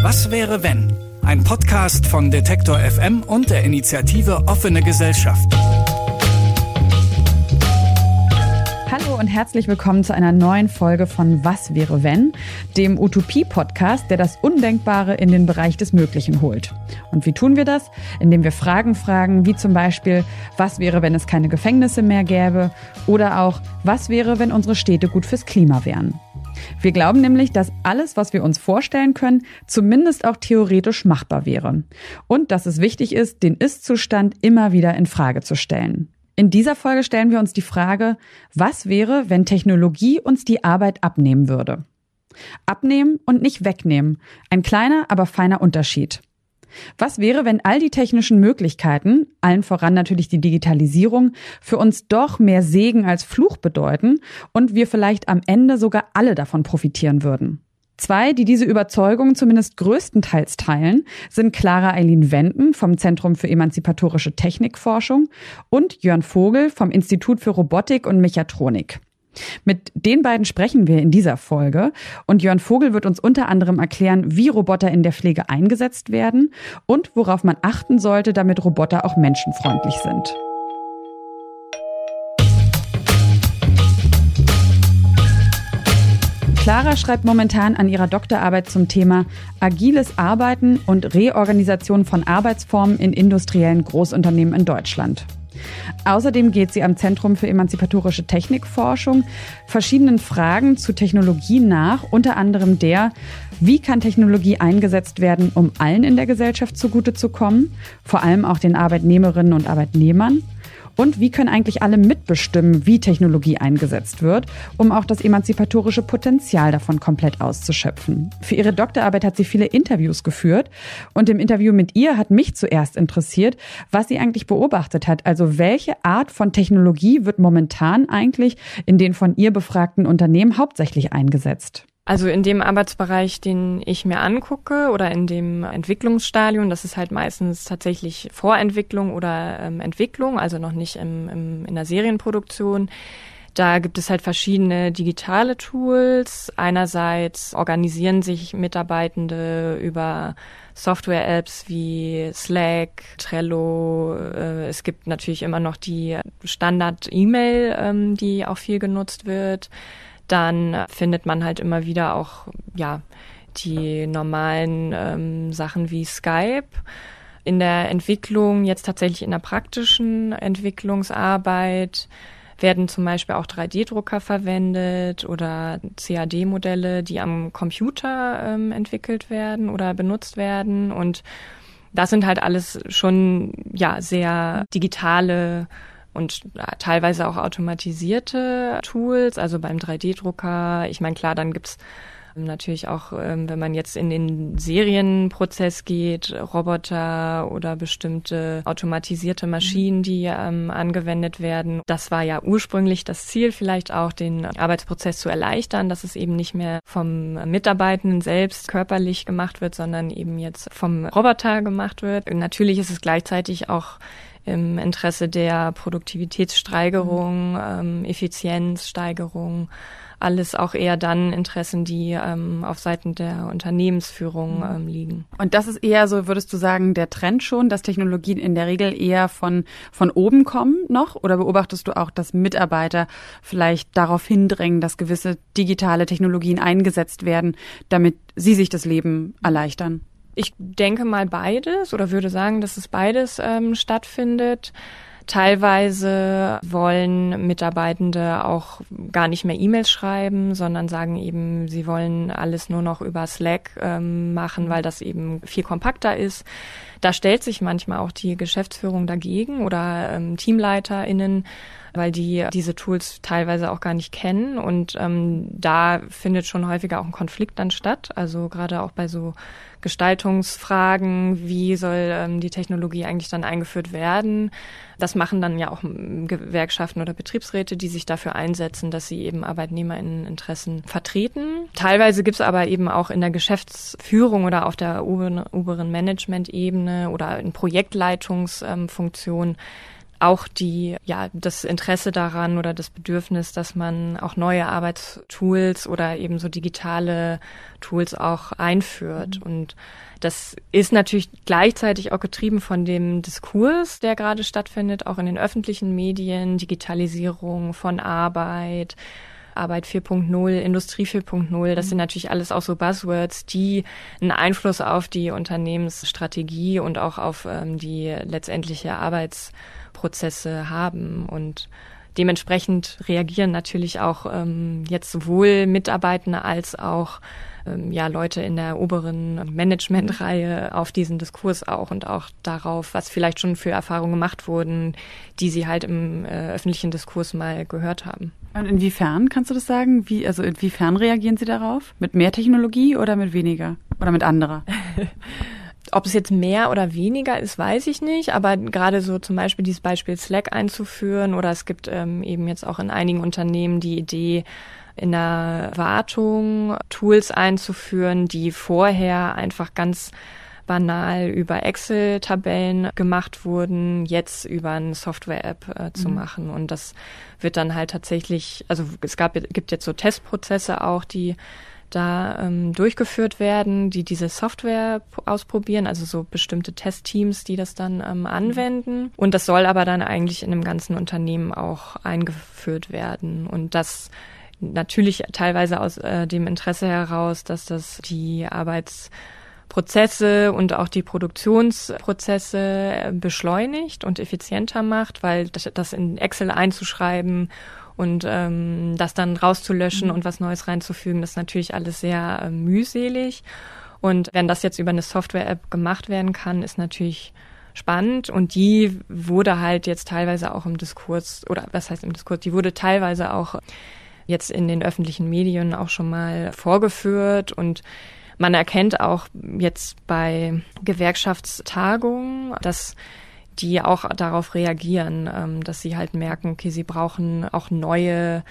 Was wäre wenn? Ein Podcast von Detektor FM und der Initiative Offene Gesellschaft. Hallo und herzlich willkommen zu einer neuen Folge von Was wäre wenn, dem Utopie-Podcast, der das Undenkbare in den Bereich des Möglichen holt. Und wie tun wir das? Indem wir Fragen fragen, wie zum Beispiel, was wäre, wenn es keine Gefängnisse mehr gäbe? Oder auch, was wäre, wenn unsere Städte gut fürs Klima wären? Wir glauben nämlich, dass alles, was wir uns vorstellen können, zumindest auch theoretisch machbar wäre. Und dass es wichtig ist, den Ist-Zustand immer wieder in Frage zu stellen. In dieser Folge stellen wir uns die Frage, was wäre, wenn Technologie uns die Arbeit abnehmen würde? Abnehmen und nicht wegnehmen. Ein kleiner, aber feiner Unterschied. Was wäre, wenn all die technischen Möglichkeiten, allen voran natürlich die Digitalisierung, für uns doch mehr Segen als Fluch bedeuten und wir vielleicht am Ende sogar alle davon profitieren würden? Zwei, die diese Überzeugung zumindest größtenteils teilen, sind Clara Eileen Wenden vom Zentrum für emanzipatorische Technikforschung und Jörn Vogel vom Institut für Robotik und Mechatronik. Mit den beiden sprechen wir in dieser Folge und Jörn Vogel wird uns unter anderem erklären, wie Roboter in der Pflege eingesetzt werden und worauf man achten sollte, damit Roboter auch menschenfreundlich sind. Clara schreibt momentan an ihrer Doktorarbeit zum Thema Agiles Arbeiten und Reorganisation von Arbeitsformen in industriellen Großunternehmen in Deutschland. Außerdem geht sie am Zentrum für emanzipatorische Technikforschung verschiedenen Fragen zu Technologie nach, unter anderem der, wie kann Technologie eingesetzt werden, um allen in der Gesellschaft zugute zu kommen, vor allem auch den Arbeitnehmerinnen und Arbeitnehmern? Und wie können eigentlich alle mitbestimmen, wie Technologie eingesetzt wird, um auch das emanzipatorische Potenzial davon komplett auszuschöpfen? Für ihre Doktorarbeit hat sie viele Interviews geführt und im Interview mit ihr hat mich zuerst interessiert, was sie eigentlich beobachtet hat. Also welche Art von Technologie wird momentan eigentlich in den von ihr befragten Unternehmen hauptsächlich eingesetzt? Also in dem Arbeitsbereich, den ich mir angucke oder in dem Entwicklungsstadium, das ist halt meistens tatsächlich Vorentwicklung oder ähm, Entwicklung, also noch nicht im, im, in der Serienproduktion. Da gibt es halt verschiedene digitale Tools. Einerseits organisieren sich Mitarbeitende über Software-Apps wie Slack, Trello. Äh, es gibt natürlich immer noch die Standard-E-Mail, ähm, die auch viel genutzt wird dann findet man halt immer wieder auch, ja, die normalen ähm, Sachen wie Skype. In der Entwicklung, jetzt tatsächlich in der praktischen Entwicklungsarbeit, werden zum Beispiel auch 3D-Drucker verwendet oder CAD-Modelle, die am Computer ähm, entwickelt werden oder benutzt werden. Und das sind halt alles schon ja sehr digitale und teilweise auch automatisierte Tools, also beim 3D-Drucker. Ich meine, klar, dann gibt's Natürlich auch, ähm, wenn man jetzt in den Serienprozess geht, Roboter oder bestimmte automatisierte Maschinen, die ähm, angewendet werden. Das war ja ursprünglich das Ziel, vielleicht auch den Arbeitsprozess zu erleichtern, dass es eben nicht mehr vom Mitarbeitenden selbst körperlich gemacht wird, sondern eben jetzt vom Roboter gemacht wird. natürlich ist es gleichzeitig auch im Interesse der Produktivitätssteigerung, mhm. ähm, Effizienzsteigerung, alles auch eher dann Interessen, die ähm, auf Seiten der Unternehmensführung mhm. ähm, liegen. Und das ist eher so, würdest du sagen, der Trend schon, dass Technologien in der Regel eher von, von oben kommen noch? Oder beobachtest du auch, dass Mitarbeiter vielleicht darauf hindrängen, dass gewisse digitale Technologien eingesetzt werden, damit sie sich das Leben erleichtern? Ich denke mal beides oder würde sagen, dass es beides ähm, stattfindet. Teilweise wollen Mitarbeitende auch gar nicht mehr E-Mails schreiben, sondern sagen eben, sie wollen alles nur noch über Slack ähm, machen, weil das eben viel kompakter ist. Da stellt sich manchmal auch die Geschäftsführung dagegen oder ähm, TeamleiterInnen weil die diese Tools teilweise auch gar nicht kennen. Und ähm, da findet schon häufiger auch ein Konflikt dann statt. Also gerade auch bei so Gestaltungsfragen, wie soll ähm, die Technologie eigentlich dann eingeführt werden. Das machen dann ja auch Gewerkschaften oder Betriebsräte, die sich dafür einsetzen, dass sie eben Arbeitnehmerinteressen vertreten. Teilweise gibt es aber eben auch in der Geschäftsführung oder auf der oberen, oberen Management-Ebene oder in Projektleitungsfunktionen auch die, ja, das Interesse daran oder das Bedürfnis, dass man auch neue Arbeitstools oder eben so digitale Tools auch einführt. Mhm. Und das ist natürlich gleichzeitig auch getrieben von dem Diskurs, der gerade stattfindet, auch in den öffentlichen Medien, Digitalisierung von Arbeit, Arbeit 4.0, Industrie 4.0, das mhm. sind natürlich alles auch so Buzzwords, die einen Einfluss auf die Unternehmensstrategie und auch auf ähm, die letztendliche Arbeitsprozesse haben und dementsprechend reagieren natürlich auch ähm, jetzt sowohl Mitarbeitende als auch ähm, ja Leute in der oberen Managementreihe auf diesen Diskurs auch und auch darauf, was vielleicht schon für Erfahrungen gemacht wurden, die sie halt im äh, öffentlichen Diskurs mal gehört haben. Und inwiefern kannst du das sagen? Wie, also inwiefern reagieren sie darauf? Mit mehr Technologie oder mit weniger? Oder mit anderer? Ob es jetzt mehr oder weniger ist, weiß ich nicht. Aber gerade so zum Beispiel dieses Beispiel Slack einzuführen oder es gibt ähm, eben jetzt auch in einigen Unternehmen die Idee, in der Wartung Tools einzuführen, die vorher einfach ganz banal über Excel-Tabellen gemacht wurden, jetzt über eine Software-App äh, zu mhm. machen. Und das wird dann halt tatsächlich, also es gab, gibt jetzt so Testprozesse auch, die da ähm, durchgeführt werden, die diese Software ausprobieren, also so bestimmte Testteams, die das dann ähm, anwenden. Und das soll aber dann eigentlich in einem ganzen Unternehmen auch eingeführt werden. Und das natürlich teilweise aus äh, dem Interesse heraus, dass das die Arbeitsprozesse und auch die Produktionsprozesse äh, beschleunigt und effizienter macht, weil das in Excel einzuschreiben und ähm, das dann rauszulöschen mhm. und was Neues reinzufügen, das ist natürlich alles sehr äh, mühselig. Und wenn das jetzt über eine Software-App gemacht werden kann, ist natürlich spannend und die wurde halt jetzt teilweise auch im Diskurs oder was heißt im Diskurs, die wurde teilweise auch jetzt in den öffentlichen Medien auch schon mal vorgeführt und man erkennt auch jetzt bei Gewerkschaftstagungen, dass die auch darauf reagieren, ähm, dass sie halt merken, okay, sie brauchen auch neue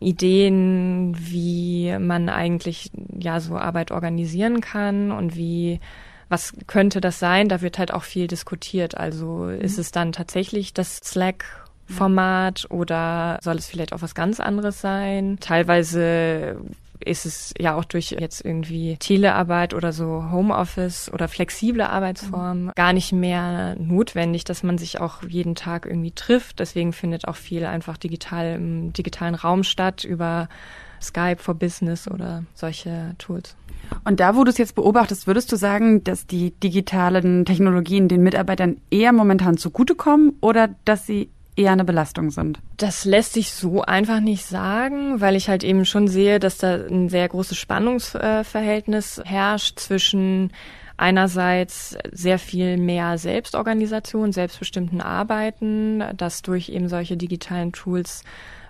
Ideen, wie man eigentlich ja so Arbeit organisieren kann und wie was könnte das sein? Da wird halt auch viel diskutiert. Also mhm. ist es dann tatsächlich das Slack Format oder soll es vielleicht auch was ganz anderes sein? Teilweise ist es ja auch durch jetzt irgendwie Telearbeit oder so Homeoffice oder flexible Arbeitsformen gar nicht mehr notwendig, dass man sich auch jeden Tag irgendwie trifft. Deswegen findet auch viel einfach digital im digitalen Raum statt über Skype for Business oder solche Tools. Und da, wo du es jetzt beobachtest, würdest du sagen, dass die digitalen Technologien den Mitarbeitern eher momentan zugutekommen oder dass sie eher eine Belastung sind? Das lässt sich so einfach nicht sagen, weil ich halt eben schon sehe, dass da ein sehr großes Spannungsverhältnis herrscht zwischen einerseits sehr viel mehr Selbstorganisation, selbstbestimmten Arbeiten, das durch eben solche digitalen Tools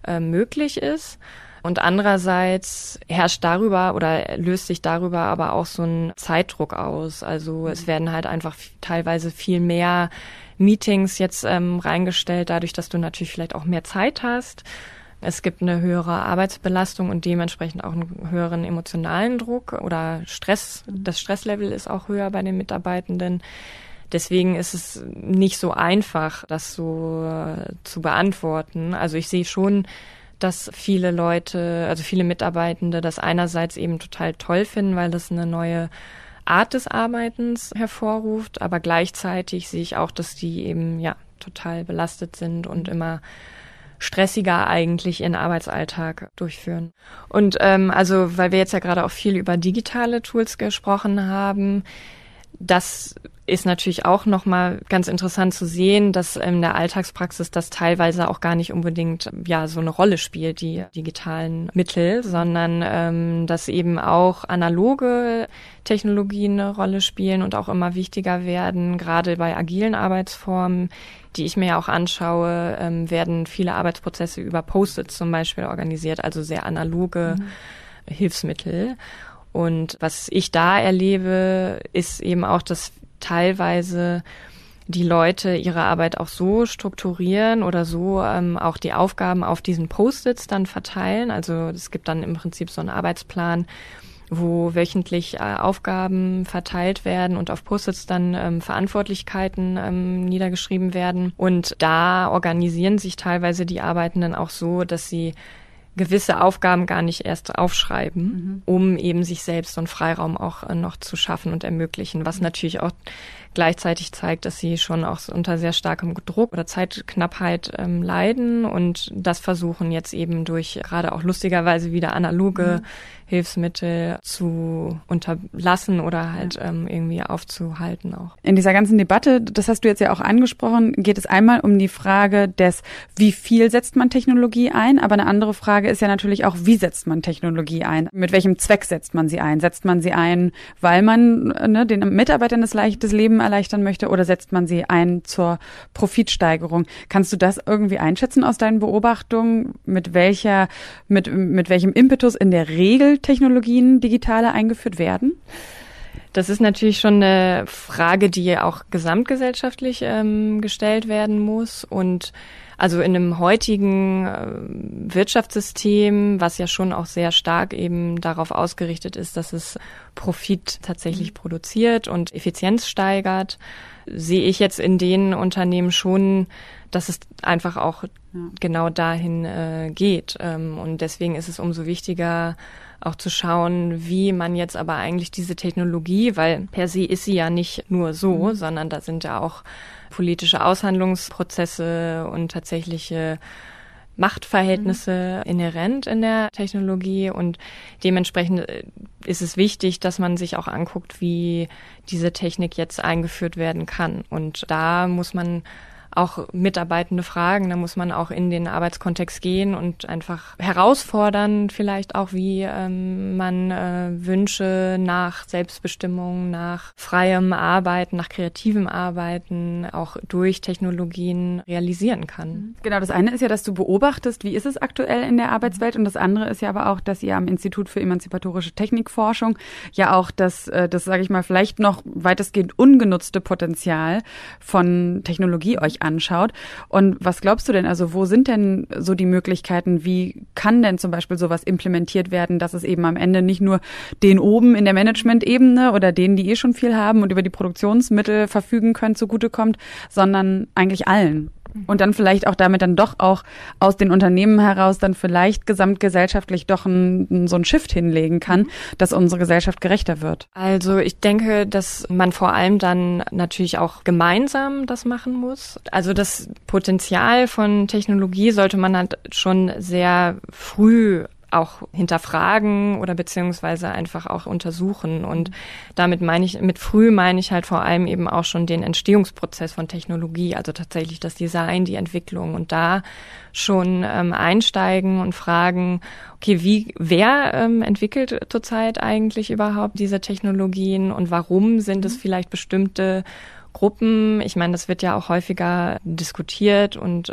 äh, möglich ist. Und andererseits herrscht darüber oder löst sich darüber aber auch so ein Zeitdruck aus. Also es werden halt einfach teilweise viel mehr Meetings jetzt ähm, reingestellt, dadurch, dass du natürlich vielleicht auch mehr Zeit hast. Es gibt eine höhere Arbeitsbelastung und dementsprechend auch einen höheren emotionalen Druck oder Stress. Das Stresslevel ist auch höher bei den Mitarbeitenden. Deswegen ist es nicht so einfach, das so äh, zu beantworten. Also ich sehe schon, dass viele Leute, also viele Mitarbeitende das einerseits eben total toll finden, weil das eine neue Art des Arbeitens hervorruft, aber gleichzeitig sehe ich auch, dass die eben ja total belastet sind und immer stressiger eigentlich ihren Arbeitsalltag durchführen. Und ähm, also, weil wir jetzt ja gerade auch viel über digitale Tools gesprochen haben, das ist natürlich auch nochmal ganz interessant zu sehen, dass in der Alltagspraxis das teilweise auch gar nicht unbedingt ja so eine Rolle spielt, die digitalen Mittel, sondern ähm, dass eben auch analoge Technologien eine Rolle spielen und auch immer wichtiger werden, gerade bei agilen Arbeitsformen, die ich mir ja auch anschaue, ähm, werden viele Arbeitsprozesse über Post-its zum Beispiel organisiert, also sehr analoge mhm. Hilfsmittel. Und was ich da erlebe, ist eben auch, dass teilweise die Leute ihre Arbeit auch so strukturieren oder so ähm, auch die Aufgaben auf diesen Post-its dann verteilen. Also es gibt dann im Prinzip so einen Arbeitsplan, wo wöchentlich äh, Aufgaben verteilt werden und auf Post-its dann ähm, Verantwortlichkeiten ähm, niedergeschrieben werden. Und da organisieren sich teilweise die Arbeitenden auch so, dass sie gewisse Aufgaben gar nicht erst aufschreiben, mhm. um eben sich selbst so einen Freiraum auch äh, noch zu schaffen und ermöglichen, was natürlich auch gleichzeitig zeigt, dass sie schon auch unter sehr starkem Druck oder Zeitknappheit ähm, leiden und das versuchen jetzt eben durch gerade auch lustigerweise wieder analoge mhm. Hilfsmittel zu unterlassen oder halt ähm, irgendwie aufzuhalten auch. In dieser ganzen Debatte, das hast du jetzt ja auch angesprochen, geht es einmal um die Frage des, wie viel setzt man Technologie ein, aber eine andere Frage ist ja natürlich auch, wie setzt man Technologie ein? Mit welchem Zweck setzt man sie ein? Setzt man sie ein, weil man ne, den Mitarbeitern das leichtes Leben erleichtern möchte oder setzt man sie ein zur Profitsteigerung? Kannst du das irgendwie einschätzen aus deinen Beobachtungen, mit welcher, mit, mit welchem Impetus in der Regel Technologien digitale eingeführt werden? Das ist natürlich schon eine Frage, die auch gesamtgesellschaftlich ähm, gestellt werden muss. Und also in einem heutigen äh, Wirtschaftssystem, was ja schon auch sehr stark eben darauf ausgerichtet ist, dass es Profit tatsächlich mhm. produziert und Effizienz steigert, sehe ich jetzt in den Unternehmen schon, dass es einfach auch ja. genau dahin äh, geht. Ähm, und deswegen ist es umso wichtiger, auch zu schauen, wie man jetzt aber eigentlich diese Technologie, weil per se ist sie ja nicht nur so, mhm. sondern da sind ja auch politische Aushandlungsprozesse und tatsächliche Machtverhältnisse mhm. inhärent in der Technologie und dementsprechend äh, ist es wichtig, dass man sich auch anguckt, wie diese Technik jetzt eingeführt werden kann. Und da muss man auch Mitarbeitende fragen. Da muss man auch in den Arbeitskontext gehen und einfach herausfordern, vielleicht auch, wie ähm, man äh, Wünsche nach Selbstbestimmung, nach freiem Arbeiten, nach kreativem Arbeiten auch durch Technologien realisieren kann. Mhm. Genau, das eine ist ja, dass du beobachtest, wie ist es aktuell in der Arbeitswelt und das andere ist ja aber auch, dass ihr am Institut für emanzipatorische Technikforschung ja auch das, äh, das sage ich mal, vielleicht noch weitestgehend ungenutzte Potenzial von Technologie euch anschaut. Und was glaubst du denn, also wo sind denn so die Möglichkeiten, wie kann denn zum Beispiel sowas implementiert werden, dass es eben am Ende nicht nur den oben in der Management-Ebene oder denen, die eh schon viel haben und über die Produktionsmittel verfügen können, zugutekommt, sondern eigentlich allen? Und dann vielleicht auch damit dann doch auch aus den Unternehmen heraus dann vielleicht gesamtgesellschaftlich doch ein, so ein Shift hinlegen kann, dass unsere Gesellschaft gerechter wird? Also ich denke, dass man vor allem dann natürlich auch gemeinsam das machen muss. Also das Potenzial von Technologie sollte man halt schon sehr früh auch hinterfragen oder beziehungsweise einfach auch untersuchen. Und damit meine ich, mit früh meine ich halt vor allem eben auch schon den Entstehungsprozess von Technologie, also tatsächlich das Design, die Entwicklung und da schon ähm, einsteigen und fragen, okay, wie, wer ähm, entwickelt zurzeit eigentlich überhaupt diese Technologien und warum sind es mhm. vielleicht bestimmte Gruppen? Ich meine, das wird ja auch häufiger diskutiert und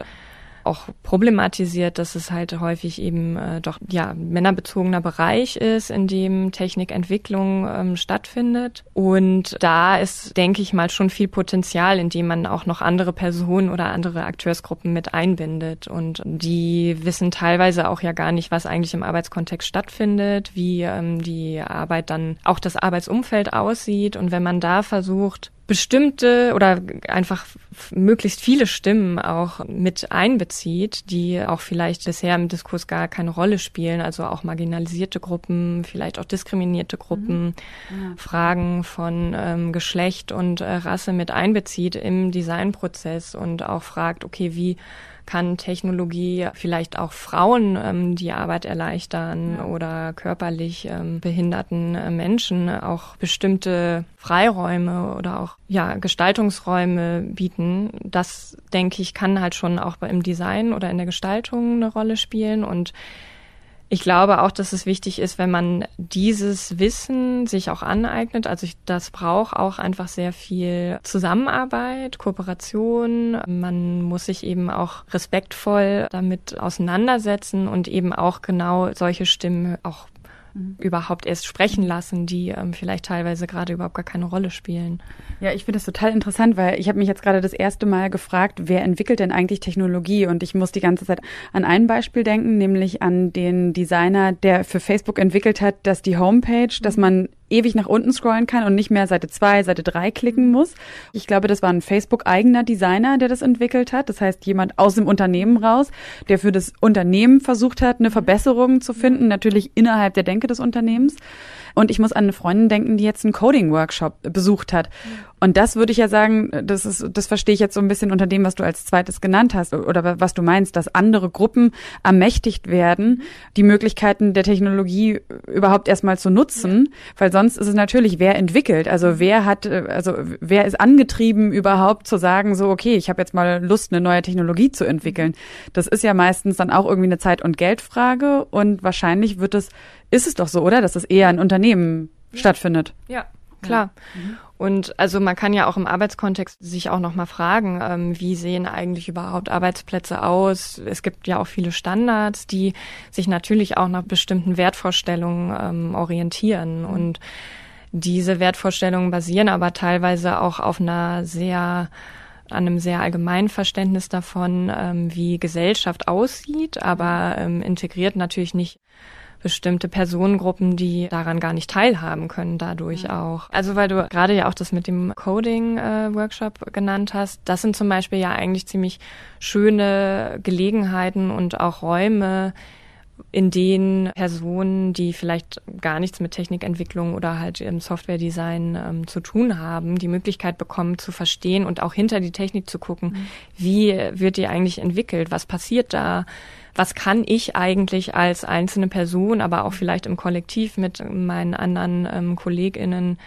auch problematisiert, dass es halt häufig eben äh, doch ja männerbezogener Bereich ist, in dem Technikentwicklung ähm, stattfindet. Und da ist, denke ich mal, schon viel Potenzial, in dem man auch noch andere Personen oder andere Akteursgruppen mit einbindet. Und die wissen teilweise auch ja gar nicht, was eigentlich im Arbeitskontext stattfindet, wie ähm, die Arbeit dann auch das Arbeitsumfeld aussieht. Und wenn man da versucht, bestimmte oder einfach möglichst viele Stimmen auch mit einbezieht, die auch vielleicht bisher im Diskurs gar keine Rolle spielen, also auch marginalisierte Gruppen, vielleicht auch diskriminierte Gruppen, mhm. ja. Fragen von ähm, Geschlecht und äh, Rasse mit einbezieht im Designprozess und auch fragt, okay, wie kann Technologie vielleicht auch Frauen ähm, die Arbeit erleichtern oder körperlich ähm, behinderten äh, Menschen auch bestimmte Freiräume oder auch ja Gestaltungsräume bieten. Das denke ich kann halt schon auch im Design oder in der Gestaltung eine Rolle spielen und ich glaube auch, dass es wichtig ist, wenn man dieses Wissen sich auch aneignet. Also ich, das braucht auch einfach sehr viel Zusammenarbeit, Kooperation. Man muss sich eben auch respektvoll damit auseinandersetzen und eben auch genau solche Stimmen auch mhm. überhaupt erst sprechen lassen, die ähm, vielleicht teilweise gerade überhaupt gar keine Rolle spielen. Ja, ich finde das total interessant, weil ich habe mich jetzt gerade das erste Mal gefragt, wer entwickelt denn eigentlich Technologie? Und ich muss die ganze Zeit an ein Beispiel denken, nämlich an den Designer, der für Facebook entwickelt hat, dass die Homepage, dass man ewig nach unten scrollen kann und nicht mehr Seite 2, Seite 3 klicken muss. Ich glaube, das war ein Facebook-eigener Designer, der das entwickelt hat. Das heißt, jemand aus dem Unternehmen raus, der für das Unternehmen versucht hat, eine Verbesserung zu finden, natürlich innerhalb der Denke des Unternehmens. Und ich muss an eine Freundin denken, die jetzt einen Coding-Workshop besucht hat. Und das würde ich ja sagen, das ist, das verstehe ich jetzt so ein bisschen unter dem, was du als zweites genannt hast oder was du meinst, dass andere Gruppen ermächtigt werden, die Möglichkeiten der Technologie überhaupt erstmal zu nutzen, ja. weil sonst ist es natürlich, wer entwickelt, also wer hat, also wer ist angetrieben überhaupt zu sagen, so okay, ich habe jetzt mal Lust, eine neue Technologie zu entwickeln. Das ist ja meistens dann auch irgendwie eine Zeit- und Geldfrage und wahrscheinlich wird es ist es doch so, oder? Dass es eher in Unternehmen ja. stattfindet. Ja, klar. Mhm. Und also man kann ja auch im Arbeitskontext sich auch nochmal fragen, ähm, wie sehen eigentlich überhaupt Arbeitsplätze aus? Es gibt ja auch viele Standards, die sich natürlich auch nach bestimmten Wertvorstellungen ähm, orientieren. Mhm. Und diese Wertvorstellungen basieren aber teilweise auch auf einer sehr an einem sehr allgemeinen Verständnis davon, ähm, wie Gesellschaft aussieht, aber ähm, integriert natürlich nicht bestimmte Personengruppen, die daran gar nicht teilhaben können, dadurch ja. auch. Also weil du gerade ja auch das mit dem Coding-Workshop äh, genannt hast, das sind zum Beispiel ja eigentlich ziemlich schöne Gelegenheiten und auch Räume, in denen Personen, die vielleicht gar nichts mit Technikentwicklung oder halt im Softwaredesign ähm, zu tun haben, die Möglichkeit bekommen zu verstehen und auch hinter die Technik zu gucken, mhm. wie wird die eigentlich entwickelt, was passiert da, was kann ich eigentlich als einzelne Person, aber auch vielleicht im Kollektiv mit meinen anderen ähm, KollegInnen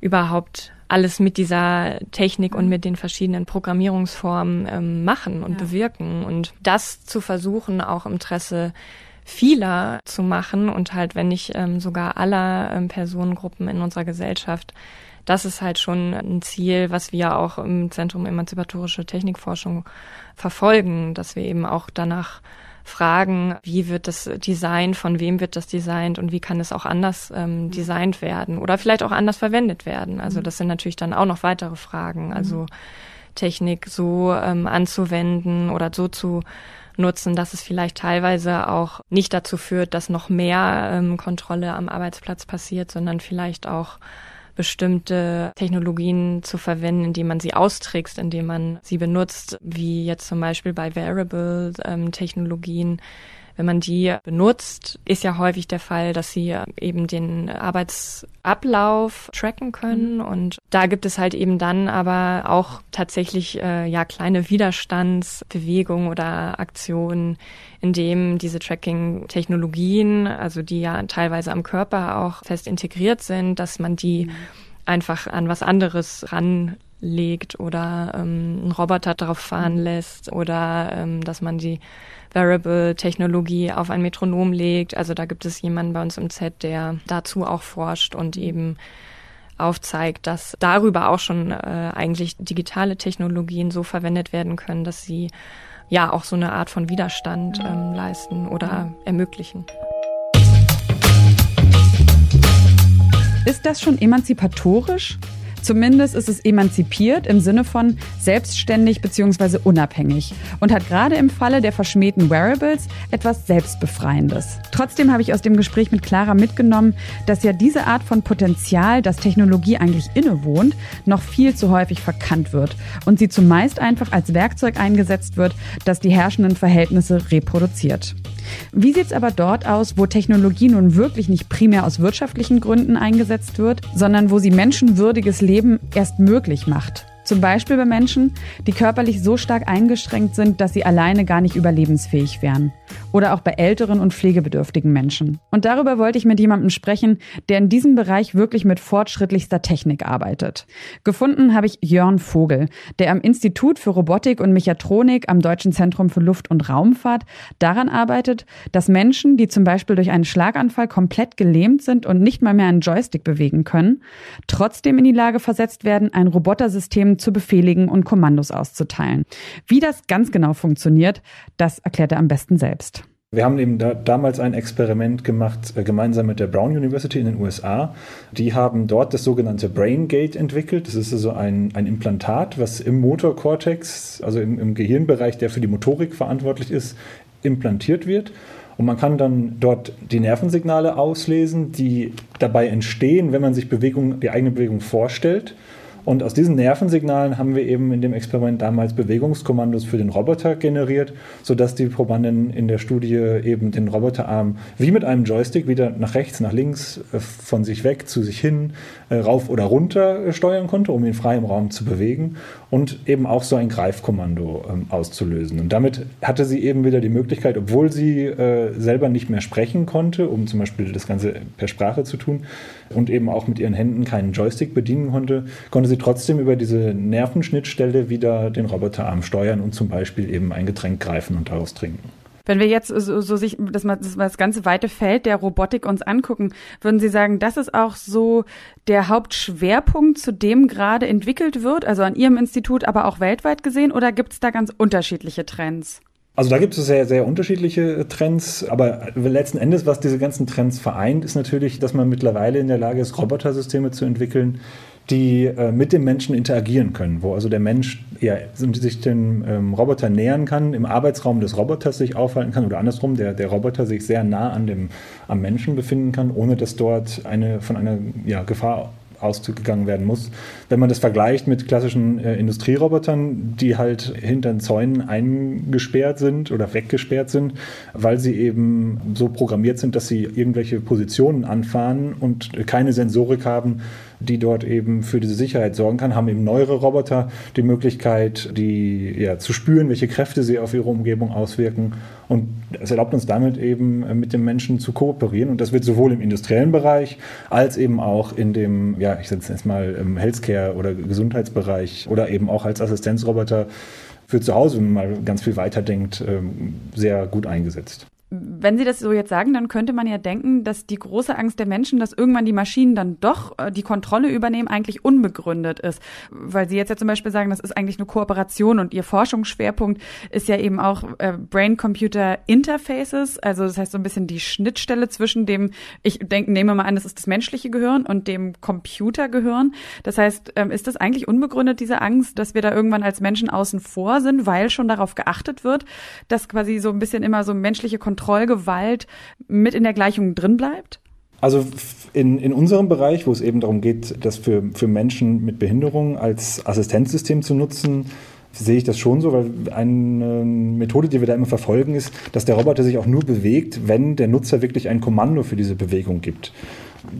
überhaupt alles mit dieser Technik und mit den verschiedenen Programmierungsformen ähm, machen und ja. bewirken. Und das zu versuchen, auch im Interesse vieler zu machen und halt, wenn nicht ähm, sogar aller ähm, Personengruppen in unserer Gesellschaft, das ist halt schon ein Ziel, was wir auch im Zentrum Emanzipatorische Technikforschung verfolgen, dass wir eben auch danach fragen, wie wird das Design, von wem wird das designt und wie kann es auch anders ähm, designt werden oder vielleicht auch anders verwendet werden. Also mhm. das sind natürlich dann auch noch weitere Fragen. Also mhm. Technik so ähm, anzuwenden oder so zu nutzen, dass es vielleicht teilweise auch nicht dazu führt, dass noch mehr ähm, Kontrolle am Arbeitsplatz passiert, sondern vielleicht auch bestimmte Technologien zu verwenden, indem man sie austrickst, indem man sie benutzt, wie jetzt zum Beispiel bei Wearable-Technologien. Ähm, wenn man die benutzt, ist ja häufig der Fall, dass sie eben den Arbeitsablauf tracken können. Mhm. Und da gibt es halt eben dann aber auch tatsächlich äh, ja kleine Widerstandsbewegungen oder Aktionen, in dem diese Tracking-Technologien, also die ja teilweise am Körper auch fest integriert sind, dass man die mhm. einfach an was anderes ranlegt oder ähm, einen Roboter darauf fahren mhm. lässt oder ähm, dass man die Variable-Technologie auf ein Metronom legt. Also da gibt es jemanden bei uns im Z, der dazu auch forscht und eben aufzeigt, dass darüber auch schon äh, eigentlich digitale Technologien so verwendet werden können, dass sie ja auch so eine Art von Widerstand ähm, leisten oder ermöglichen. Ist das schon emanzipatorisch? Zumindest ist es emanzipiert im Sinne von selbstständig bzw. unabhängig und hat gerade im Falle der verschmähten Wearables etwas Selbstbefreiendes. Trotzdem habe ich aus dem Gespräch mit Clara mitgenommen, dass ja diese Art von Potenzial, das Technologie eigentlich innewohnt, noch viel zu häufig verkannt wird und sie zumeist einfach als Werkzeug eingesetzt wird, das die herrschenden Verhältnisse reproduziert. Wie sieht es aber dort aus, wo Technologie nun wirklich nicht primär aus wirtschaftlichen Gründen eingesetzt wird, sondern wo sie menschenwürdiges Leben erst möglich macht? Zum Beispiel bei Menschen, die körperlich so stark eingeschränkt sind, dass sie alleine gar nicht überlebensfähig wären. Oder auch bei älteren und pflegebedürftigen Menschen. Und darüber wollte ich mit jemandem sprechen, der in diesem Bereich wirklich mit fortschrittlichster Technik arbeitet. Gefunden habe ich Jörn Vogel, der am Institut für Robotik und Mechatronik am Deutschen Zentrum für Luft- und Raumfahrt daran arbeitet, dass Menschen, die zum Beispiel durch einen Schlaganfall komplett gelähmt sind und nicht mal mehr einen Joystick bewegen können, trotzdem in die Lage versetzt werden, ein Robotersystem zu befehligen und Kommandos auszuteilen. Wie das ganz genau funktioniert, das erklärt er am besten selbst. Wir haben eben da, damals ein Experiment gemacht, äh, gemeinsam mit der Brown University in den USA. Die haben dort das sogenannte BrainGate entwickelt. Das ist also ein, ein Implantat, was im Motorkortex, also im, im Gehirnbereich, der für die Motorik verantwortlich ist, implantiert wird. Und man kann dann dort die Nervensignale auslesen, die dabei entstehen, wenn man sich Bewegung, die eigene Bewegung vorstellt. Und aus diesen Nervensignalen haben wir eben in dem Experiment damals Bewegungskommandos für den Roboter generiert, sodass die Probandin in der Studie eben den Roboterarm wie mit einem Joystick wieder nach rechts, nach links, äh, von sich weg, zu sich hin, äh, rauf oder runter steuern konnte, um ihn frei im Raum zu bewegen und eben auch so ein Greifkommando ähm, auszulösen. Und damit hatte sie eben wieder die Möglichkeit, obwohl sie äh, selber nicht mehr sprechen konnte, um zum Beispiel das Ganze per Sprache zu tun und eben auch mit ihren Händen keinen Joystick bedienen konnte, konnte sie sie trotzdem über diese Nervenschnittstelle wieder den Roboterarm steuern und zum Beispiel eben ein Getränk greifen und daraus trinken. Wenn wir jetzt so, so sich das, das, das ganze weite Feld der Robotik uns angucken, würden Sie sagen, das ist auch so der Hauptschwerpunkt, zu dem gerade entwickelt wird, also an Ihrem Institut, aber auch weltweit gesehen, oder gibt es da ganz unterschiedliche Trends? Also da gibt es sehr, sehr unterschiedliche Trends, aber letzten Endes, was diese ganzen Trends vereint, ist natürlich, dass man mittlerweile in der Lage ist, Robotersysteme zu entwickeln, die äh, mit dem Menschen interagieren können, wo also der Mensch ja, sich dem ähm, Roboter nähern kann, im Arbeitsraum des Roboters sich aufhalten kann oder andersrum, der, der Roboter sich sehr nah an dem, am Menschen befinden kann, ohne dass dort eine, von einer ja, Gefahr ausgegangen werden muss. Wenn man das vergleicht mit klassischen äh, Industrierobotern, die halt hinter den Zäunen eingesperrt sind oder weggesperrt sind, weil sie eben so programmiert sind, dass sie irgendwelche Positionen anfahren und keine Sensorik haben, die dort eben für diese Sicherheit sorgen kann, haben eben neuere Roboter die Möglichkeit, die ja, zu spüren, welche Kräfte sie auf ihre Umgebung auswirken. Und es erlaubt uns damit eben äh, mit dem Menschen zu kooperieren. Und das wird sowohl im industriellen Bereich als eben auch in dem, ja, ich setze jetzt mal im Healthcare oder Gesundheitsbereich oder eben auch als Assistenzroboter für zu Hause, wenn man mal ganz viel weiterdenkt, ähm, sehr gut eingesetzt wenn Sie das so jetzt sagen, dann könnte man ja denken, dass die große Angst der Menschen, dass irgendwann die Maschinen dann doch äh, die Kontrolle übernehmen, eigentlich unbegründet ist. Weil Sie jetzt ja zum Beispiel sagen, das ist eigentlich eine Kooperation und Ihr Forschungsschwerpunkt ist ja eben auch äh, Brain-Computer-Interfaces, also das heißt so ein bisschen die Schnittstelle zwischen dem, ich denke, nehme mal an, das ist das menschliche Gehirn und dem Computergehirn. Das heißt, ähm, ist das eigentlich unbegründet, diese Angst, dass wir da irgendwann als Menschen außen vor sind, weil schon darauf geachtet wird, dass quasi so ein bisschen immer so menschliche Kontrolle Kontrollgewalt mit in der Gleichung drin bleibt? Also in, in unserem Bereich, wo es eben darum geht, das für, für Menschen mit Behinderung als Assistenzsystem zu nutzen, sehe ich das schon so, weil eine Methode, die wir da immer verfolgen, ist, dass der Roboter sich auch nur bewegt, wenn der Nutzer wirklich ein Kommando für diese Bewegung gibt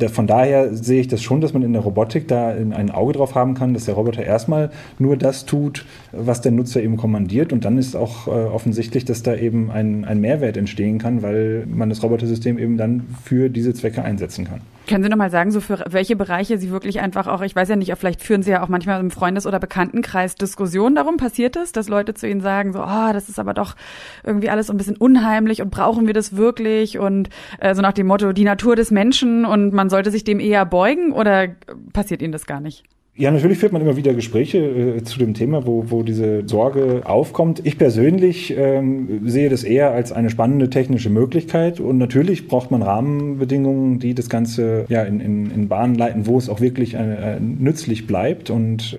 von daher sehe ich das schon, dass man in der Robotik da ein Auge drauf haben kann, dass der Roboter erstmal nur das tut, was der Nutzer eben kommandiert. Und dann ist auch äh, offensichtlich, dass da eben ein, ein Mehrwert entstehen kann, weil man das Robotersystem eben dann für diese Zwecke einsetzen kann. Können Sie nochmal sagen, so für welche Bereiche Sie wirklich einfach auch, ich weiß ja nicht, vielleicht führen Sie ja auch manchmal im Freundes- oder Bekanntenkreis Diskussionen darum. Passiert es, dass Leute zu Ihnen sagen, so, oh, das ist aber doch irgendwie alles so ein bisschen unheimlich und brauchen wir das wirklich? Und äh, so nach dem Motto, die Natur des Menschen und man sollte sich dem eher beugen oder passiert Ihnen das gar nicht? Ja, natürlich führt man immer wieder Gespräche äh, zu dem Thema, wo, wo diese Sorge aufkommt. Ich persönlich ähm, sehe das eher als eine spannende technische Möglichkeit und natürlich braucht man Rahmenbedingungen, die das Ganze ja in, in, in Bahnen leiten, wo es auch wirklich äh, nützlich bleibt und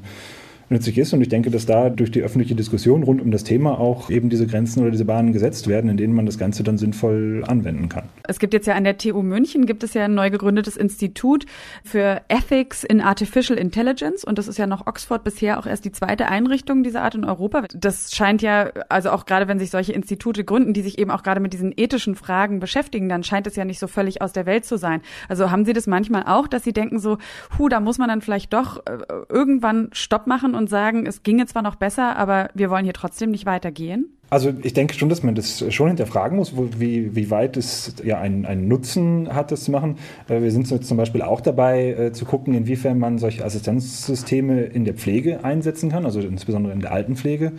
nützlich ist. Und ich denke, dass da durch die öffentliche Diskussion rund um das Thema auch eben diese Grenzen oder diese Bahnen gesetzt werden, in denen man das Ganze dann sinnvoll anwenden kann. Es gibt jetzt ja an der TU München gibt es ja ein neu gegründetes Institut für Ethics in Artificial Intelligence und das ist ja noch Oxford bisher auch erst die zweite Einrichtung dieser Art in Europa. Das scheint ja, also auch gerade wenn sich solche Institute gründen, die sich eben auch gerade mit diesen ethischen Fragen beschäftigen, dann scheint es ja nicht so völlig aus der Welt zu sein. Also haben Sie das manchmal auch, dass Sie denken so, hu, da muss man dann vielleicht doch äh, irgendwann Stopp machen und sagen, es ginge zwar noch besser, aber wir wollen hier trotzdem nicht weitergehen? Also ich denke schon, dass man das schon hinterfragen muss, wo, wie, wie weit es ja einen, einen Nutzen hat, das zu machen. Äh, wir sind jetzt zum Beispiel auch dabei äh, zu gucken, inwiefern man solche Assistenzsysteme in der Pflege einsetzen kann, also insbesondere in der Altenpflege.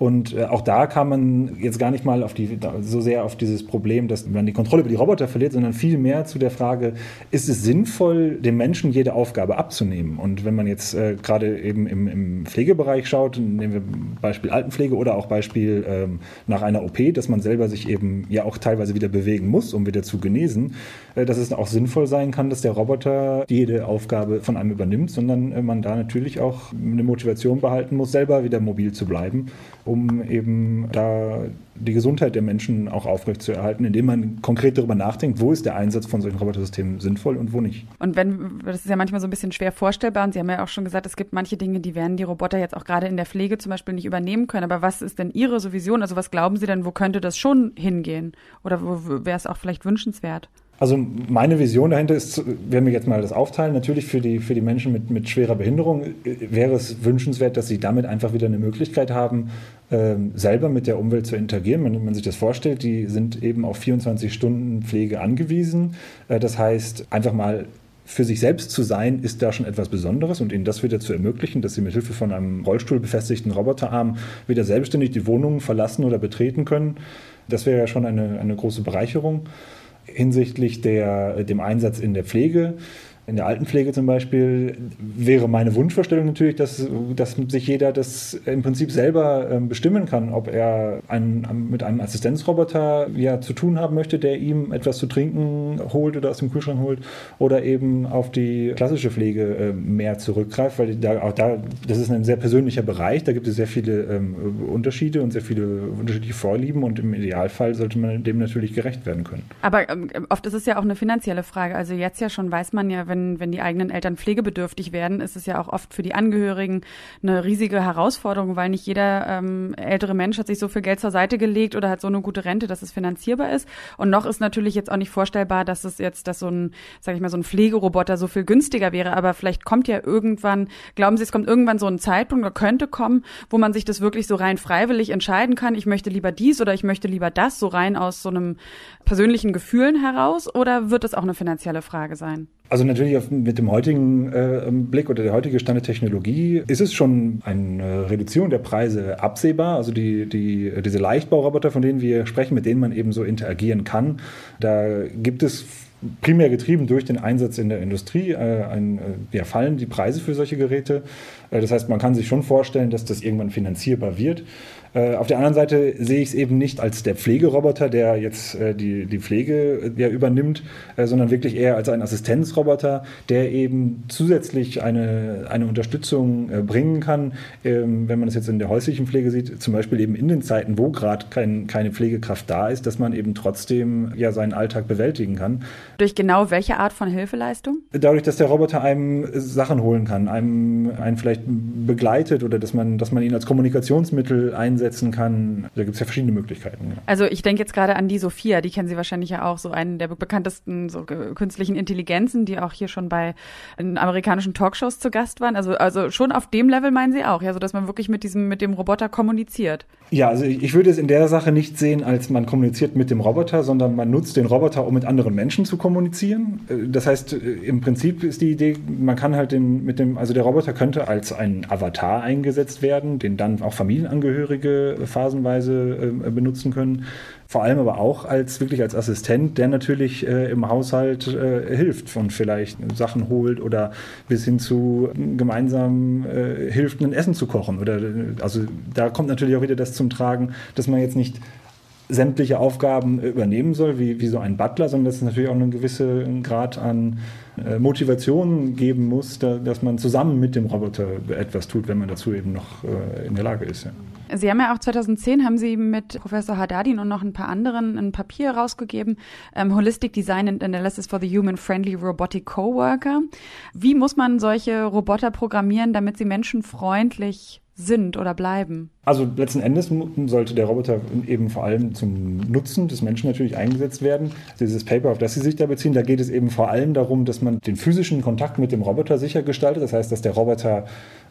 Und äh, auch da kann man jetzt gar nicht mal auf die, so sehr auf dieses Problem, dass man die Kontrolle über die Roboter verliert, sondern viel mehr zu der Frage, ist es sinnvoll, dem Menschen jede Aufgabe abzunehmen? Und wenn man jetzt äh, gerade eben im, im, Pflegebereich schaut, nehmen wir Beispiel Altenpflege oder auch Beispiel äh, ähm, nach einer OP, dass man selber sich eben ja auch teilweise wieder bewegen muss, um wieder zu genesen, äh, dass es auch sinnvoll sein kann, dass der Roboter jede Aufgabe von einem übernimmt, sondern äh, man da natürlich auch eine Motivation behalten muss, selber wieder mobil zu bleiben, um eben da die Gesundheit der Menschen auch aufrechtzuerhalten, indem man konkret darüber nachdenkt, wo ist der Einsatz von solchen Robotersystemen sinnvoll und wo nicht. Und wenn, das ist ja manchmal so ein bisschen schwer vorstellbar und Sie haben ja auch schon gesagt, es gibt manche Dinge, die werden die Roboter jetzt auch gerade in der Pflege zum Beispiel nicht übernehmen können. Aber was ist denn Ihre Vision? Also was glauben Sie denn, wo könnte das schon hingehen? Oder wo wäre es auch vielleicht wünschenswert? Also meine Vision dahinter ist, wenn wir jetzt mal das aufteilen, natürlich für die, für die Menschen mit, mit schwerer Behinderung äh, wäre es wünschenswert, dass sie damit einfach wieder eine Möglichkeit haben, äh, selber mit der Umwelt zu interagieren. Wenn man sich das vorstellt, die sind eben auf 24 Stunden Pflege angewiesen. Äh, das heißt, einfach mal für sich selbst zu sein, ist da schon etwas Besonderes und ihnen das wieder zu ermöglichen, dass sie mit Hilfe von einem Rollstuhl befestigten Roboterarm wieder selbstständig die Wohnung verlassen oder betreten können. Das wäre ja schon eine, eine große Bereicherung hinsichtlich der, dem Einsatz in der Pflege in der Altenpflege zum Beispiel wäre meine Wunschvorstellung natürlich, dass, dass sich jeder das im Prinzip selber ähm, bestimmen kann, ob er einen, mit einem Assistenzroboter ja zu tun haben möchte, der ihm etwas zu trinken holt oder aus dem Kühlschrank holt oder eben auf die klassische Pflege äh, mehr zurückgreift, weil da, auch da, das ist ein sehr persönlicher Bereich, da gibt es sehr viele ähm, Unterschiede und sehr viele unterschiedliche Vorlieben und im Idealfall sollte man dem natürlich gerecht werden können. Aber ähm, oft ist es ja auch eine finanzielle Frage. Also jetzt ja schon weiß man ja, wenn wenn, die eigenen Eltern pflegebedürftig werden, ist es ja auch oft für die Angehörigen eine riesige Herausforderung, weil nicht jeder ähm, ältere Mensch hat sich so viel Geld zur Seite gelegt oder hat so eine gute Rente, dass es finanzierbar ist. Und noch ist natürlich jetzt auch nicht vorstellbar, dass es jetzt, dass so ein, sag ich mal, so ein Pflegeroboter so viel günstiger wäre. Aber vielleicht kommt ja irgendwann, glauben Sie, es kommt irgendwann so ein Zeitpunkt oder könnte kommen, wo man sich das wirklich so rein freiwillig entscheiden kann. Ich möchte lieber dies oder ich möchte lieber das, so rein aus so einem persönlichen Gefühlen heraus. Oder wird das auch eine finanzielle Frage sein? Also natürlich auf, mit dem heutigen äh, Blick oder der heutige Stand der Technologie ist es schon eine Reduzierung der Preise absehbar. Also die, die, diese Leichtbauroboter, von denen wir sprechen, mit denen man eben so interagieren kann, da gibt es primär getrieben durch den Einsatz in der Industrie, äh, ein, äh, ja, fallen die Preise für solche Geräte. Äh, das heißt, man kann sich schon vorstellen, dass das irgendwann finanzierbar wird. Äh, auf der anderen Seite sehe ich es eben nicht als der Pflegeroboter, der jetzt äh, die, die Pflege ja, übernimmt, äh, sondern wirklich eher als ein Assistenzroboter, der eben zusätzlich eine, eine Unterstützung äh, bringen kann, ähm, wenn man es jetzt in der häuslichen Pflege sieht, zum Beispiel eben in den Zeiten, wo gerade kein, keine Pflegekraft da ist, dass man eben trotzdem ja seinen Alltag bewältigen kann. Durch genau welche Art von Hilfeleistung? Dadurch, dass der Roboter einem Sachen holen kann, einem, einen vielleicht begleitet oder dass man, dass man ihn als Kommunikationsmittel einsetzt einsetzen kann. Da gibt es ja verschiedene Möglichkeiten. Ja. Also ich denke jetzt gerade an die Sophia, die kennen Sie wahrscheinlich ja auch, so einen der bekanntesten so künstlichen Intelligenzen, die auch hier schon bei amerikanischen Talkshows zu Gast waren. Also, also schon auf dem Level meinen Sie auch, ja, so dass man wirklich mit diesem, mit dem Roboter kommuniziert. Ja, also ich würde es in der Sache nicht sehen, als man kommuniziert mit dem Roboter, sondern man nutzt den Roboter, um mit anderen Menschen zu kommunizieren. Das heißt, im Prinzip ist die Idee, man kann halt den, mit dem, also der Roboter könnte als ein Avatar eingesetzt werden, den dann auch Familienangehörige Pflege phasenweise äh, benutzen können. Vor allem aber auch als wirklich als Assistent, der natürlich äh, im Haushalt äh, hilft und vielleicht Sachen holt oder bis hin zu gemeinsam hilft, ein Essen zu kochen. Oder also da kommt natürlich auch wieder das zum Tragen, dass man jetzt nicht sämtliche Aufgaben übernehmen soll, wie, wie so ein Butler, sondern dass es natürlich auch einen gewissen Grad an äh, Motivation geben muss, da, dass man zusammen mit dem Roboter etwas tut, wenn man dazu eben noch äh, in der Lage ist. Ja. Sie haben ja auch 2010 haben Sie mit Professor Haddadin und noch ein paar anderen ein Papier rausgegeben, ähm, Holistic Design and Analysis for the Human Friendly Robotic Coworker. Wie muss man solche Roboter programmieren, damit sie menschenfreundlich sind oder bleiben? Also letzten Endes sollte der Roboter eben vor allem zum Nutzen des Menschen natürlich eingesetzt werden. Dieses Paper, auf das Sie sich da beziehen, da geht es eben vor allem darum, dass man den physischen Kontakt mit dem Roboter sicher gestaltet. Das heißt, dass der Roboter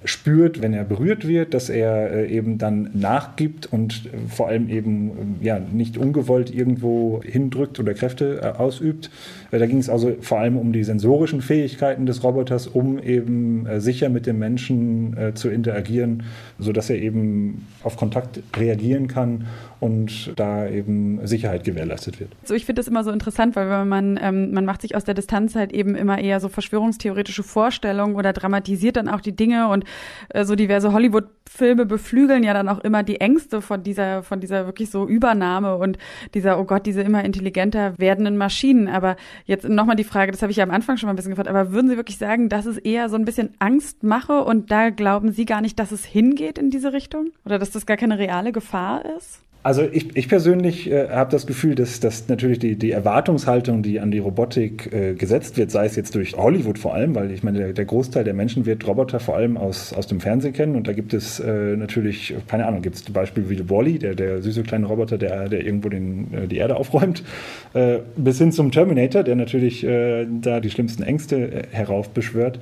spürt, wenn er berührt wird, dass er äh, eben dann nachgibt und äh, vor allem eben äh, ja, nicht ungewollt irgendwo hindrückt oder Kräfte ausübt. Da ging es also vor allem um die sensorischen Fähigkeiten des Roboters, um eben sicher mit dem Menschen zu interagieren, sodass er eben auf Kontakt reagieren kann und da eben Sicherheit gewährleistet wird. So, ich finde das immer so interessant, weil wenn man, ähm, man macht sich aus der Distanz halt eben immer eher so verschwörungstheoretische Vorstellungen oder dramatisiert dann auch die Dinge und äh, so diverse Hollywood Filme beflügeln ja dann auch immer die Ängste von dieser, von dieser wirklich so Übernahme und dieser, oh Gott, diese immer intelligenter werdenden Maschinen. Aber jetzt nochmal die Frage, das habe ich ja am Anfang schon mal ein bisschen gefragt, aber würden Sie wirklich sagen, dass es eher so ein bisschen Angst mache und da glauben Sie gar nicht, dass es hingeht in diese Richtung? Oder dass das gar keine reale Gefahr ist? Also ich, ich persönlich äh, habe das Gefühl, dass, dass natürlich die, die Erwartungshaltung, die an die Robotik äh, gesetzt wird, sei es jetzt durch Hollywood vor allem, weil ich meine, der, der, Großteil der Menschen wird Roboter vor allem aus, aus dem Fernsehen kennen und da gibt es äh, natürlich, keine Ahnung, gibt es zum Beispiel wie Wally, der, der süße kleine Roboter, der, der irgendwo den, äh, die Erde aufräumt, äh, bis hin zum Terminator, der natürlich äh, da die schlimmsten Ängste heraufbeschwört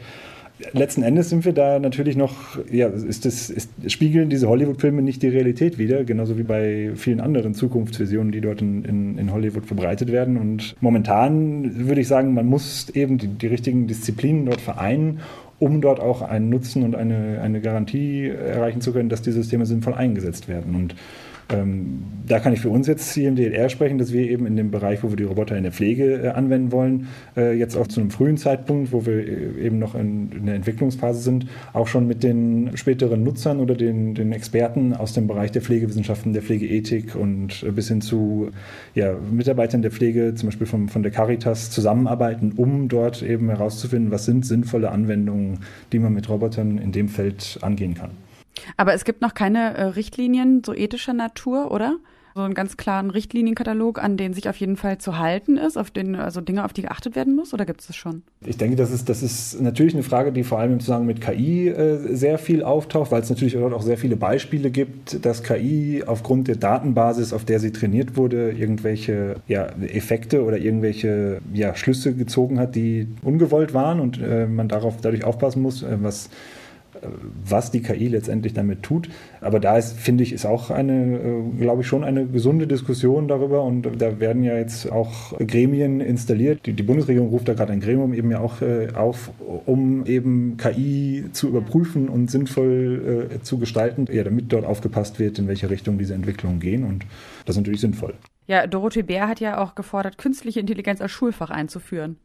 letzten Endes sind wir da natürlich noch, ja, ist das, ist, spiegeln diese Hollywood-Filme nicht die Realität wieder, genauso wie bei vielen anderen Zukunftsvisionen, die dort in, in, in Hollywood verbreitet werden. Und momentan würde ich sagen, man muss eben die, die richtigen Disziplinen dort vereinen, um dort auch einen Nutzen und eine, eine Garantie erreichen zu können, dass die Systeme sinnvoll eingesetzt werden. Und ähm, da kann ich für uns jetzt hier im DLR sprechen, dass wir eben in dem Bereich, wo wir die Roboter in der Pflege äh, anwenden wollen, äh, jetzt auch zu einem frühen Zeitpunkt, wo wir äh, eben noch in, in, der Entwicklungsphase sind, auch schon mit den späteren Nutzern oder den, den Experten aus dem Bereich der Pflegewissenschaften, der Pflegeethik und äh, bis hin zu ja, Mitarbeitern der Pflege, zum Beispiel von, von der Caritas, zusammenarbeiten, um dort eben herauszufinden, was sind sinnvolle Anwendungen, die man mit Robotern in dem Feld angehen kann. Aber es gibt noch keine äh, Richtlinien so ethischer Natur, oder? So einen ganz klaren Richtlinienkatalog, an den sich auf jeden Fall zu halten ist, auf den, also Dinge, auf die geachtet werden muss, oder gibt es das schon? Ich denke, das ist, das ist natürlich eine Frage, die vor allem im Zusammenhang mit KI äh, sehr viel auftaucht, weil es natürlich dort auch sehr viele Beispiele gibt, dass KI aufgrund der Datenbasis, auf der sie trainiert wurde, irgendwelche ja, Effekte oder irgendwelche ja, Schlüsse gezogen hat, die ungewollt waren und äh, man darauf dadurch aufpassen muss, äh, was was die KI letztendlich damit tut. Aber da ist, finde ich, ist auch eine, äh, glaube ich, schon eine gesunde Diskussion darüber. Und da werden ja jetzt auch Gremien installiert. Die, die Bundesregierung ruft da gerade ein Gremium eben ja auch äh, auf, um eben KI zu überprüfen und sinnvoll äh, zu gestalten, ja, damit dort aufgepasst wird, in welche Richtung diese Entwicklungen gehen. Und das ist natürlich sinnvoll. Ja, Dorothee Bär hat ja auch gefordert, künstliche Intelligenz als Schulfach einzuführen.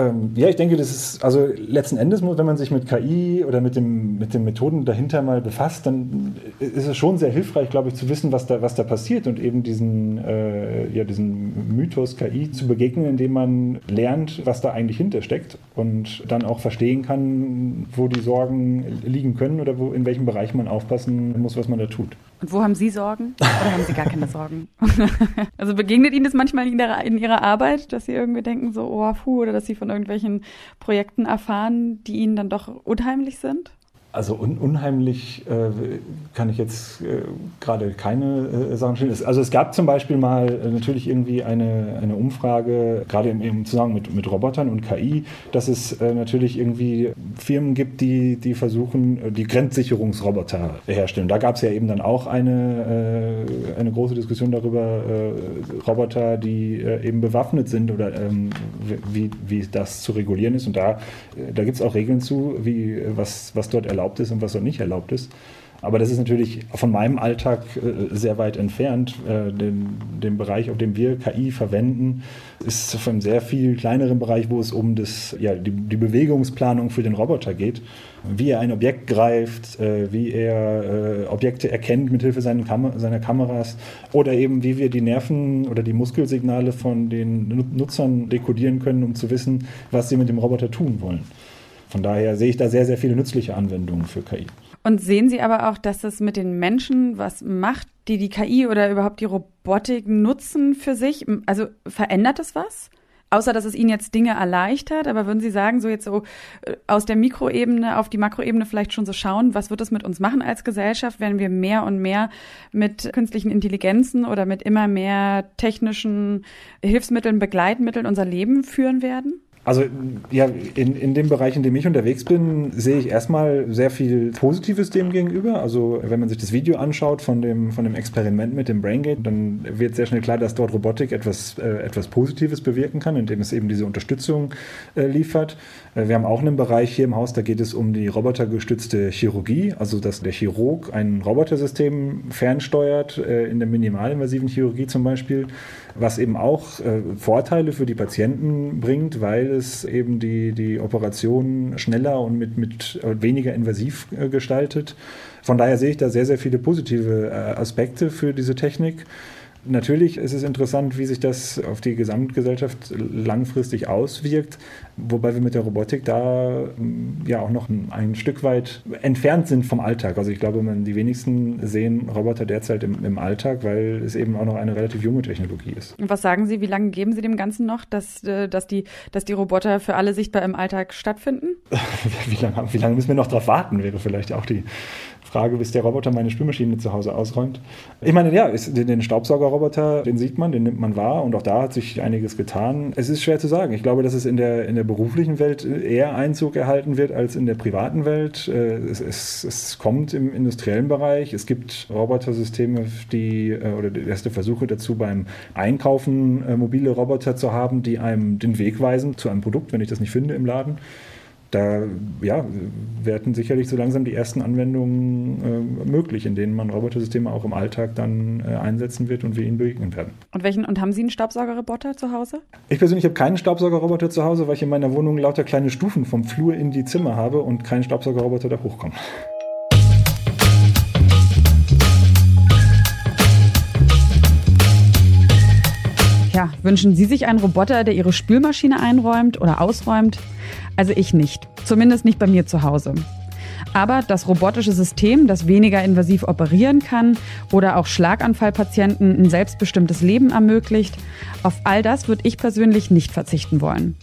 Ähm, ja, ich denke, das ist, also letzten Endes, wenn man sich mit KI oder mit, dem, mit den Methoden dahinter mal befasst, dann ist es schon sehr hilfreich, glaube ich, zu wissen, was da, was da passiert und eben diesen, äh, ja, diesen Mythos KI zu begegnen, indem man lernt, was da eigentlich hintersteckt und dann auch verstehen kann, wo die Sorgen liegen können oder wo, in welchem Bereich man aufpassen muss, was man da tut. Und wo haben Sie Sorgen? Oder haben Sie gar keine Sorgen? also begegnet Ihnen das manchmal in, der, in Ihrer Arbeit, dass Sie irgendwie denken, so, oh, puh, oder dass Sie von irgendwelchen Projekten erfahren, die Ihnen dann doch unheimlich sind? Also un unheimlich äh, kann ich jetzt äh, gerade keine äh, Sachen stellen. Also es gab zum Beispiel mal äh, natürlich irgendwie eine, eine Umfrage, gerade im, im Zusammenhang mit, mit Robotern und KI, dass es äh, natürlich irgendwie Firmen gibt, die, die versuchen, äh, die Grenzsicherungsroboter herstellen. Da gab es ja eben dann auch eine, eine große Diskussion darüber, Roboter, die eben bewaffnet sind oder ähm, wie, wie das zu regulieren ist. Und da, da gibt es auch Regeln zu, wie, was, was dort erlaubt erlaubt ist und was dort nicht erlaubt ist. Aber das ist natürlich von meinem Alltag äh, sehr weit entfernt. Äh, den, den, Bereich, auf dem wir KI verwenden, ist von einem sehr viel kleineren Bereich, wo es um das, ja, die, die Bewegungsplanung für den Roboter geht. Wie er ein Objekt greift, äh, wie er Objekte erkennt mithilfe seiner, Kam seiner Kameras oder eben wie wir die Nerven oder die Muskelsignale von den Nutzern dekodieren können, um zu wissen, was sie mit dem Roboter tun wollen. Von daher sehe ich da sehr, sehr viele nützliche Anwendungen für KI. Und sehen Sie aber auch, dass das mit den Menschen was macht, die die KI oder überhaupt die Robotik nutzen für sich? Also verändert es was? Außer, dass es Ihnen jetzt Dinge erleichtert, aber würden Sie sagen, so jetzt so äh, aus der Mikroebene auf die Makroebene vielleicht schon so schauen, was wird es mit uns machen als Gesellschaft, wenn wir mehr und mehr mit künstlichen Intelligenzen oder mit immer mehr technischen Hilfsmitteln, Begleitmitteln unser Leben führen werden? Also ja, in, in dem Bereich, in dem ich unterwegs bin, sehe ich erstmal sehr viel Positives dem gegenüber. Also wenn man sich das Video anschaut von dem, von dem Experiment mit dem BrainGate, dann wird sehr schnell klar, dass dort Robotik etwas, äh, etwas Positives bewirken kann, indem es eben diese Unterstützung äh, liefert. Äh, wir haben auch einen Bereich hier im Haus, da geht es um die robotergestützte Chirurgie, also dass der Chirurg ein Robotersystem fernsteuert, äh, in der minimalinvasiven Chirurgie zum Beispiel was eben auch äh, Vorteile für die Patienten bringt, weil es eben die, die Operation schneller und mit, mit äh, weniger invasiv äh, gestaltet. Von daher sehe ich da sehr, sehr viele positive äh, Aspekte für diese Technik. Natürlich ist es interessant, wie sich das auf die Gesamtgesellschaft langfristig auswirkt, wobei wir mit der Robotik da mm, ja auch noch ein Stück weit entfernt sind vom Alltag. Also ich glaube, man, die wenigsten sehen Roboter derzeit im, im Alltag, weil es eben auch noch eine relativ junge Technologie ist. Und was sagen Sie, wie lange geben Sie dem Ganzen noch, dass, äh, dass, die, dass die Roboter für alle sichtbar im Alltag stattfinden? wie, lange, wie lange müssen wir noch darauf warten, wäre vielleicht auch die, Frage, bis der Roboter meine Spülmaschine zu Hause ausräumt. Ich meine, ja, ist, den Staubsaugerroboter, den sieht man, den nimmt man wahr und auch da hat sich einiges getan. Es ist schwer zu sagen. Ich glaube, dass es in der, in der beruflichen Welt eher Einzug erhalten wird als in der privaten Welt. Äh, es, es, es kommt im industriellen Bereich. Es gibt Robotersysteme, die, äh, oder erste Versuche dazu beim Einkaufen äh, mobile Roboter zu haben, die einem den Weg weisen zu einem Produkt, wenn ich das nicht finde im Laden da ja, werden sicherlich so langsam die ersten Anwendungen äh, möglich, in denen man Robotersysteme auch im Alltag dann äh, einsetzen wird und wir ihnen begegnen werden. Und welchen und haben Sie einen Staubsaugerroboter zu Hause? Ich persönlich habe keinen Staubsaugerroboter zu Hause, weil ich in meiner Wohnung lauter kleine Stufen vom Flur in die Zimmer habe und keinen Staubsaugerroboter da hochkommt. Ja, wünschen Sie sich einen Roboter, der Ihre Spülmaschine einräumt oder ausräumt? Also ich nicht. Zumindest nicht bei mir zu Hause. Aber das robotische System, das weniger invasiv operieren kann oder auch Schlaganfallpatienten ein selbstbestimmtes Leben ermöglicht, auf all das würde ich persönlich nicht verzichten wollen.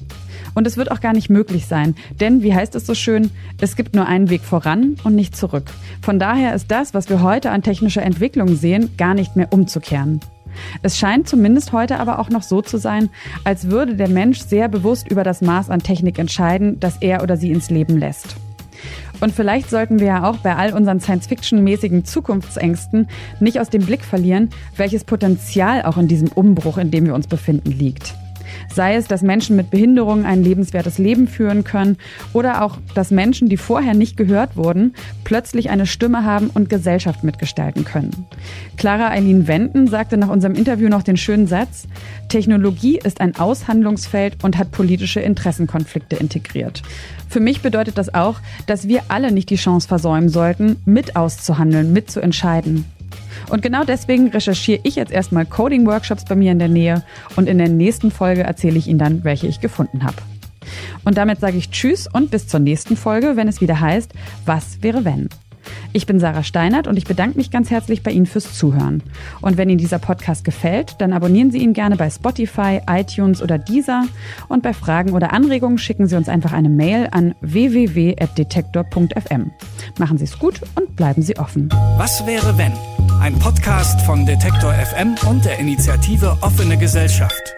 Und es wird auch gar nicht möglich sein, denn wie heißt es so schön, es gibt nur einen Weg voran und nicht zurück. Von daher ist das, was wir heute an technischer Entwicklung sehen, gar nicht mehr umzukehren. Es scheint zumindest heute aber auch noch so zu sein, als würde der Mensch sehr bewusst über das Maß an Technik entscheiden, das er oder sie ins Leben lässt. Und vielleicht sollten wir ja auch bei all unseren Science-Fiction-mäßigen Zukunftsängsten nicht aus dem Blick verlieren, welches Potenzial auch in diesem Umbruch, in dem wir uns befinden, liegt. Sei es, dass Menschen mit Behinderungen ein lebenswertes Leben führen können oder auch, dass Menschen, die vorher nicht gehört wurden, plötzlich eine Stimme haben und Gesellschaft mitgestalten können. Clara Eileen Wenden sagte nach unserem Interview noch den schönen Satz, Technologie ist ein Aushandlungsfeld und hat politische Interessenkonflikte integriert. Für mich bedeutet das auch, dass wir alle nicht die Chance versäumen sollten, mit auszuhandeln, mitzuentscheiden. Und genau deswegen recherchiere ich jetzt erstmal Coding-Workshops bei mir in der Nähe und in der nächsten Folge erzähle ich Ihnen dann, welche ich gefunden habe. Und damit sage ich Tschüss und bis zur nächsten Folge, wenn es wieder heißt, was wäre wenn? Ich bin Sarah Steinert und ich bedanke mich ganz herzlich bei Ihnen fürs Zuhören. Und wenn Ihnen dieser Podcast gefällt, dann abonnieren Sie ihn gerne bei Spotify, iTunes oder Deezer. Und bei Fragen oder Anregungen schicken Sie uns einfach eine Mail an www.detektor.fm. Machen Sie es gut und bleiben Sie offen. Was wäre wenn? Ein Podcast von Detektor FM und der Initiative Offene Gesellschaft.